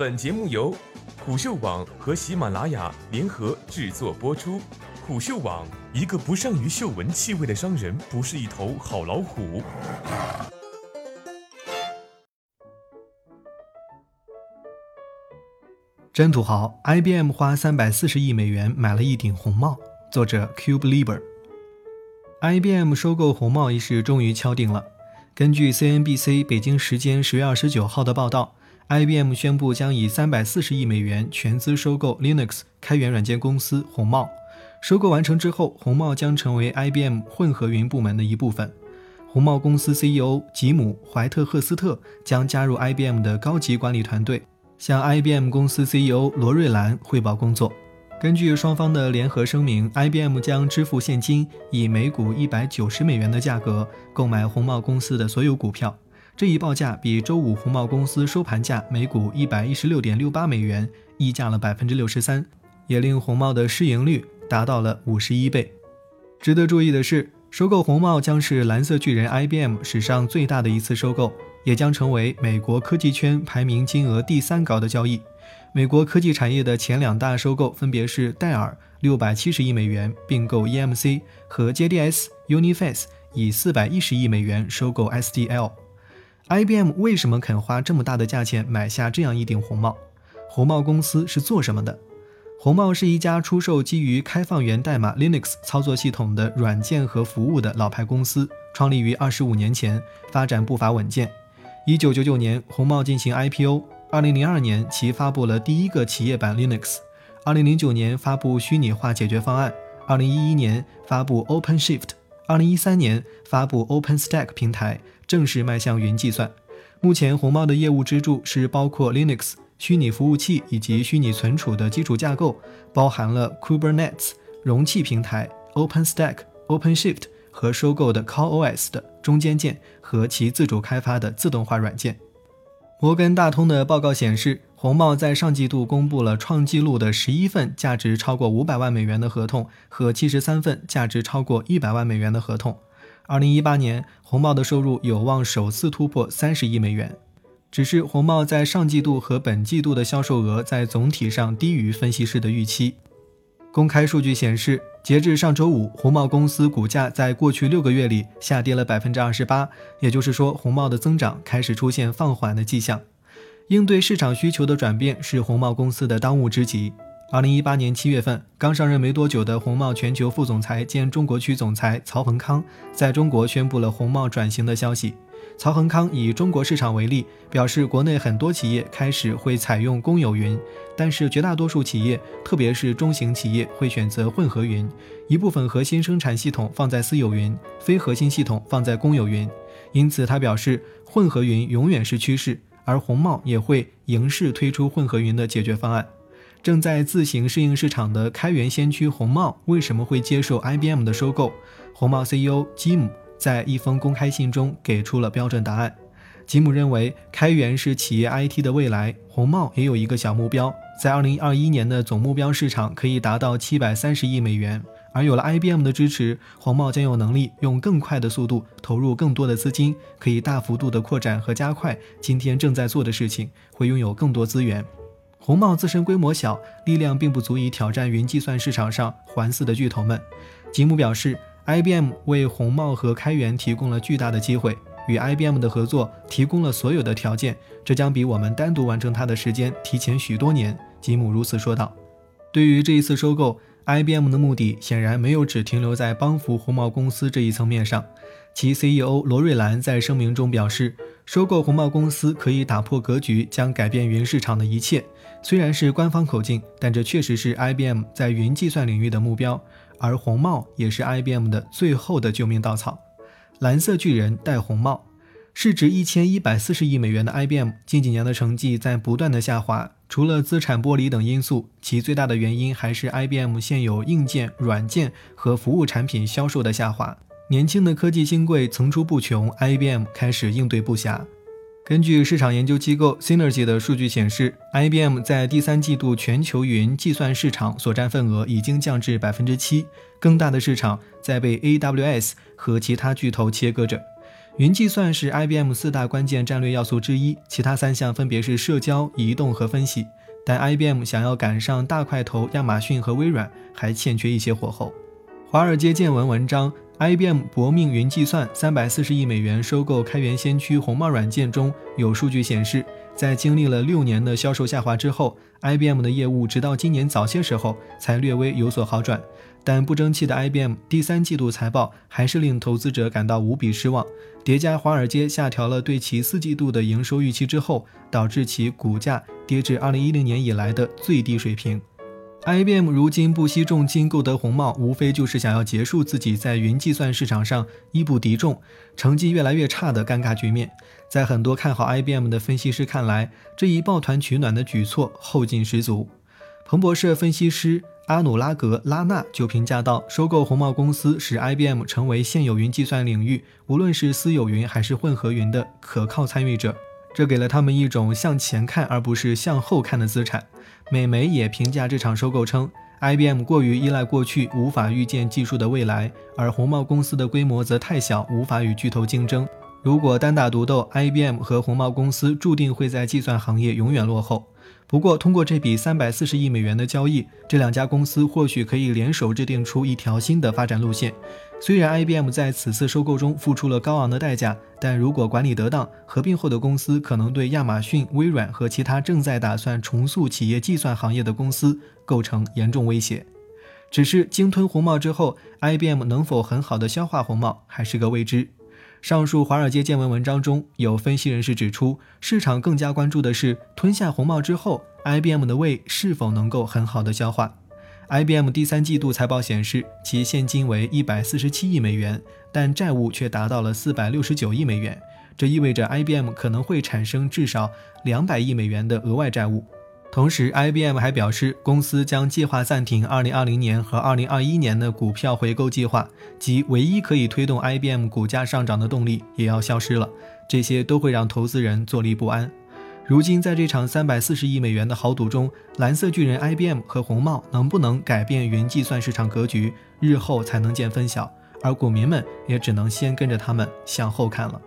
本节目由虎嗅网和喜马拉雅联合制作播出。虎嗅网：一个不善于嗅闻气味的商人，不是一头好老虎。真土豪！IBM 花三百四十亿美元买了一顶红帽。作者 Cube Lieber。IBM 收购红帽一事终于敲定了。根据 CNBC 北京时间十月二十九号的报道，IBM 宣布将以三百四十亿美元全资收购 Linux 开源软件公司红帽。收购完成之后，红帽将成为 IBM 混合云部门的一部分。红帽公司 CEO 吉姆·怀特赫斯特将加入 IBM 的高级管理团队。向 IBM 公司 CEO 罗瑞兰汇报工作。根据双方的联合声明，IBM 将支付现金，以每股一百九十美元的价格购买红帽公司的所有股票。这一报价比周五红帽公司收盘价每股一百一十六点六八美元溢价了百分之六十三，也令红帽的市盈率达到了五十一倍。值得注意的是，收购红帽将是蓝色巨人 IBM 史上最大的一次收购。也将成为美国科技圈排名金额第三高的交易。美国科技产业的前两大收购分别是戴尔六百七十亿美元并购 EMC 和 JDS Uniface 以四百一十亿美元收购 SDL。IBM 为什么肯花这么大的价钱买下这样一顶红帽？红帽公司是做什么的？红帽是一家出售基于开放源代码 Linux 操作系统的软件和服务的老牌公司，创立于二十五年前，发展步伐稳健。一九九九年，红帽进行 IPO。二零零二年，其发布了第一个企业版 Linux。二零零九年，发布虚拟化解决方案。二零一一年，发布 OpenShift。二零一三年，发布 OpenStack 平台，正式迈向云计算。目前，红帽的业务支柱是包括 Linux 虚拟服务器以及虚拟存储的基础架构，包含了 Kubernetes 容器平台、OpenStack、OpenShift。和收购的 CoreOS 的中间件和其自主开发的自动化软件。摩根大通的报告显示，红帽在上季度公布了创纪录的十一份价值超过五百万美元的合同和七十三份价值超过一百万美元的合同。二零一八年，红帽的收入有望首次突破三十亿美元。只是红帽在上季度和本季度的销售额在总体上低于分析师的预期。公开数据显示，截至上周五，红帽公司股价在过去六个月里下跌了百分之二十八，也就是说，红帽的增长开始出现放缓的迹象。应对市场需求的转变是红帽公司的当务之急。二零一八年七月份，刚上任没多久的红帽全球副总裁兼中国区总裁曹恒康在中国宣布了红帽转型的消息。曹恒康以中国市场为例，表示国内很多企业开始会采用公有云，但是绝大多数企业，特别是中型企业会选择混合云，一部分核心生产系统放在私有云，非核心系统放在公有云。因此，他表示混合云永远是趋势，而红帽也会迎势推出混合云的解决方案。正在自行适应市场的开源先驱红帽为什么会接受 IBM 的收购？红帽 CEO 吉姆。在一封公开信中给出了标准答案。吉姆认为，开源是企业 IT 的未来。红帽也有一个小目标，在2021年的总目标市场可以达到730亿美元。而有了 IBM 的支持，红帽将有能力用更快的速度投入更多的资金，可以大幅度的扩展和加快今天正在做的事情，会拥有更多资源。红帽自身规模小，力量并不足以挑战云计算市场上环伺的巨头们。吉姆表示。IBM 为红帽和开源提供了巨大的机会，与 IBM 的合作提供了所有的条件，这将比我们单独完成它的时间提前许多年。吉姆如此说道。对于这一次收购，IBM 的目的显然没有只停留在帮扶红帽公司这一层面上。其 CEO 罗瑞兰在声明中表示，收购红帽公司可以打破格局，将改变云市场的一切。虽然是官方口径，但这确实是 IBM 在云计算领域的目标。而红帽也是 IBM 的最后的救命稻草。蓝色巨人戴红帽，市值一千一百四十亿美元的 IBM 近几年的成绩在不断的下滑。除了资产剥离等因素，其最大的原因还是 IBM 现有硬件、软件和服务产品销售的下滑。年轻的科技新贵层出不穷，IBM 开始应对不暇。根据市场研究机构 Synergy 的数据显示，IBM 在第三季度全球云计算市场所占份额已经降至百分之七，更大的市场在被 AWS 和其他巨头切割着。云计算是 IBM 四大关键战略要素之一，其他三项分别是社交、移动和分析。但 IBM 想要赶上大块头亚马逊和微软，还欠缺一些火候。华尔街见闻文章：IBM 搏命云计算，三百四十亿美元收购开源先驱红帽软件中有数据显示，在经历了六年的销售下滑之后，IBM 的业务直到今年早些时候才略微有所好转。但不争气的 IBM 第三季度财报还是令投资者感到无比失望。叠加华尔街下调了对其四季度的营收预期之后，导致其股价跌至2010年以来的最低水平。IBM 如今不惜重金购得红帽，无非就是想要结束自己在云计算市场上一不敌众、成绩越来越差的尴尬局面。在很多看好 IBM 的分析师看来，这一抱团取暖的举措后劲十足。彭博社分析师。阿努拉格拉纳就评价道：“收购红帽公司使 IBM 成为现有云计算领域，无论是私有云还是混合云的可靠参与者。这给了他们一种向前看而不是向后看的资产。”美媒也评价这场收购称：“IBM 过于依赖过去，无法预见技术的未来，而红帽公司的规模则太小，无法与巨头竞争。如果单打独斗，IBM 和红帽公司注定会在计算行业永远落后。”不过，通过这笔三百四十亿美元的交易，这两家公司或许可以联手制定出一条新的发展路线。虽然 IBM 在此次收购中付出了高昂的代价，但如果管理得当，合并后的公司可能对亚马逊、微软和其他正在打算重塑企业计算行业的公司构成严重威胁。只是鲸吞红帽之后，IBM 能否很好的消化红帽，还是个未知。上述华尔街见闻文章中有分析人士指出，市场更加关注的是吞下红帽之后，IBM 的胃是否能够很好的消化。IBM 第三季度财报显示，其现金为一百四十七亿美元，但债务却达到了四百六十九亿美元，这意味着 IBM 可能会产生至少两百亿美元的额外债务。同时，IBM 还表示，公司将计划暂停2020年和2021年的股票回购计划，即唯一可以推动 IBM 股价上涨的动力也要消失了。这些都会让投资人坐立不安。如今，在这场340亿美元的豪赌中，蓝色巨人 IBM 和红帽能不能改变云计算市场格局，日后才能见分晓。而股民们也只能先跟着他们向后看了。